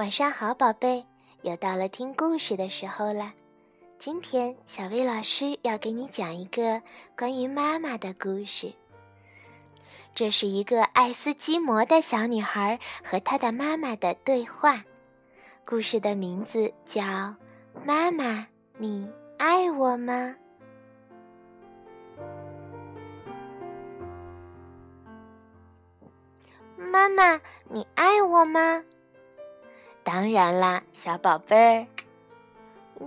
晚上好，宝贝，又到了听故事的时候了。今天小薇老师要给你讲一个关于妈妈的故事。这是一个爱斯基摩的小女孩和她的妈妈的对话。故事的名字叫《妈妈，你爱我吗》。妈妈，你爱我吗？当然啦，小宝贝儿，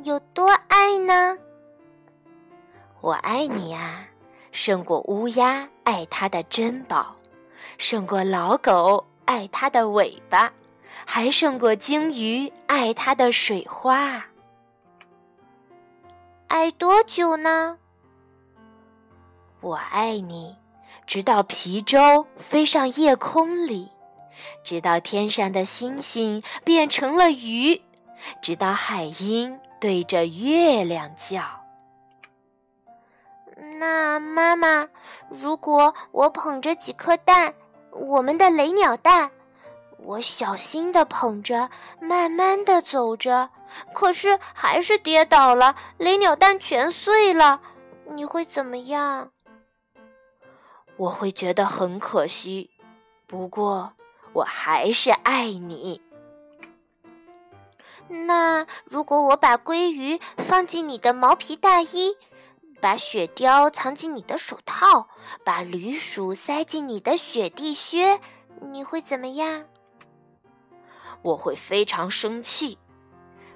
有多爱呢？我爱你呀，胜过乌鸦爱它的珍宝，胜过老狗爱它的尾巴，还胜过鲸鱼爱它的水花。爱多久呢？我爱你，直到皮舟飞上夜空里。直到天上的星星变成了鱼，直到海鹰对着月亮叫。那妈妈，如果我捧着几颗蛋，我们的雷鸟蛋，我小心的捧着，慢慢的走着，可是还是跌倒了，雷鸟蛋全碎了，你会怎么样？我会觉得很可惜，不过。我还是爱你。那如果我把鲑鱼放进你的毛皮大衣，把雪貂藏进你的手套，把驴鼠塞进你的雪地靴，你会怎么样？我会非常生气。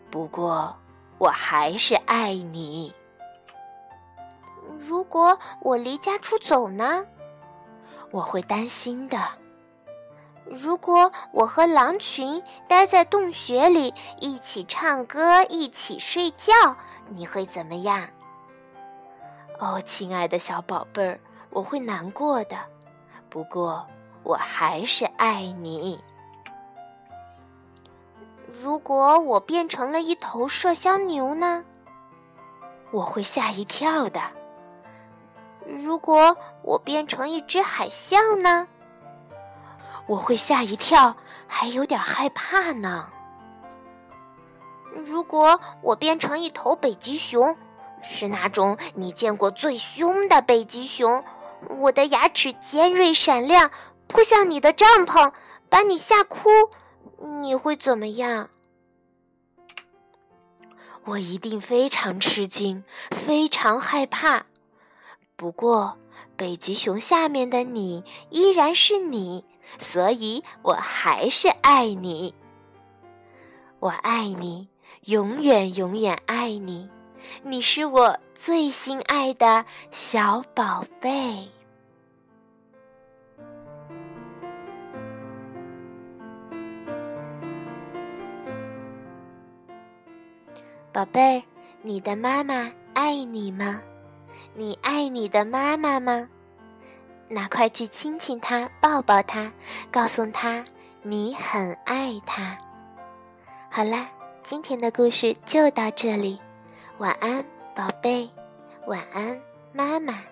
不过，我还是爱你。如果我离家出走呢？我会担心的。如果我和狼群待在洞穴里，一起唱歌，一起睡觉，你会怎么样？哦，亲爱的小宝贝儿，我会难过的。不过，我还是爱你。如果我变成了一头麝香牛呢？我会吓一跳的。如果我变成一只海象呢？我会吓一跳，还有点害怕呢。如果我变成一头北极熊，是那种你见过最凶的北极熊，我的牙齿尖锐闪亮，扑向你的帐篷，把你吓哭，你会怎么样？我一定非常吃惊，非常害怕。不过，北极熊下面的你依然是你。所以我还是爱你，我爱你，永远永远爱你，你是我最心爱的小宝贝。宝贝儿，你的妈妈爱你吗？你爱你的妈妈吗？那快去亲亲他，抱抱他，告诉他你很爱他。好啦，今天的故事就到这里，晚安，宝贝，晚安，妈妈。